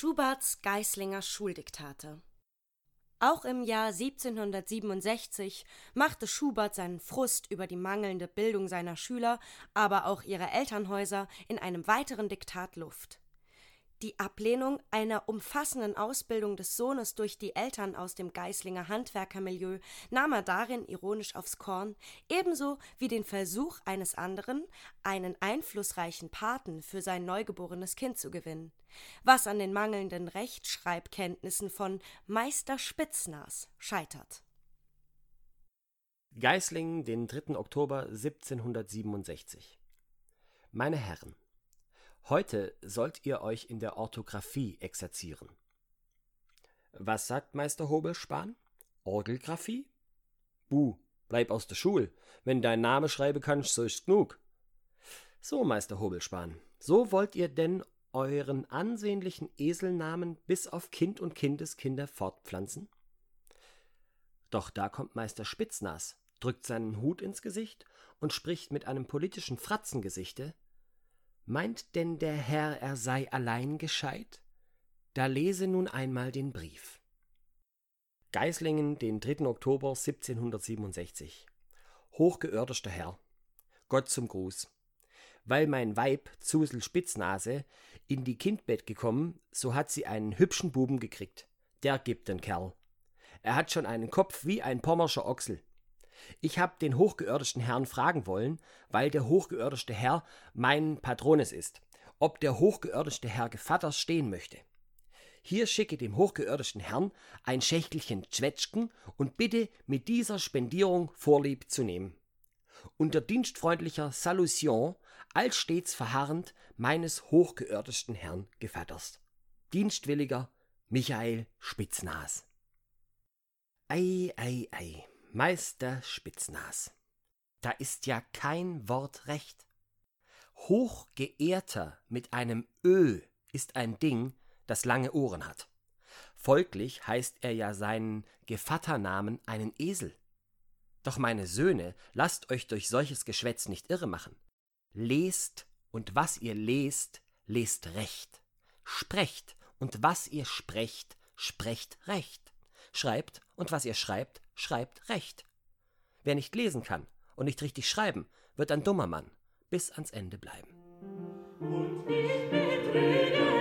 Schuberts Geislinger Schuldiktate. Auch im Jahr 1767 machte Schubert seinen Frust über die mangelnde Bildung seiner Schüler, aber auch ihrer Elternhäuser in einem weiteren Diktat Luft die Ablehnung einer umfassenden Ausbildung des Sohnes durch die Eltern aus dem Geislinger Handwerkermilieu nahm er darin ironisch aufs Korn, ebenso wie den Versuch eines anderen, einen einflussreichen Paten für sein neugeborenes Kind zu gewinnen, was an den mangelnden Rechtschreibkenntnissen von Meister Spitznaß scheitert. Geislingen, den 3. Oktober 1767 Meine Herren Heute sollt ihr euch in der Orthographie exerzieren. Was sagt Meister Hobelspahn? Orgelgraphie? Buh, bleib aus der Schul. Wenn dein Name schreiben kannst, so ist genug. So, Meister Hobelspahn, so wollt ihr denn euren ansehnlichen Eselnamen bis auf Kind und Kindeskinder fortpflanzen? Doch da kommt Meister Spitznaß, drückt seinen Hut ins Gesicht und spricht mit einem politischen Fratzengesichte, Meint denn der Herr, er sei allein gescheit? Da lese nun einmal den Brief. Geislingen, den 3. Oktober 1767. Hochgeördester Herr, Gott zum Gruß. Weil mein Weib, Zusel Spitznase, in die Kindbett gekommen, so hat sie einen hübschen Buben gekriegt. Der gibt den Kerl. Er hat schon einen Kopf wie ein pommerscher Ochsel. Ich habe den hochgeördischen Herrn fragen wollen, weil der hochgeördische Herr mein Patrones ist, ob der hochgeördische Herr Gevatters stehen möchte. Hier schicke dem hochgeördischen Herrn ein Schächtelchen Zwetschgen und bitte mit dieser Spendierung Vorlieb zu nehmen. Unter dienstfreundlicher Salution, allstets verharrend meines hochgeördischen Herrn Gevatters. Dienstwilliger Michael Spitznaß. Ei, ei, ei. Meister Spitznaß. Da ist ja kein Wort recht. Hochgeehrter mit einem Ö ist ein Ding, das lange Ohren hat. Folglich heißt er ja seinen Gevatternamen einen Esel. Doch meine Söhne, lasst euch durch solches Geschwätz nicht irre machen. Lest, und was ihr lest, lest recht. Sprecht, und was ihr sprecht, sprecht recht schreibt und was ihr schreibt, schreibt recht. Wer nicht lesen kann und nicht richtig schreiben, wird ein dummer Mann bis ans Ende bleiben. Und mich betrügen.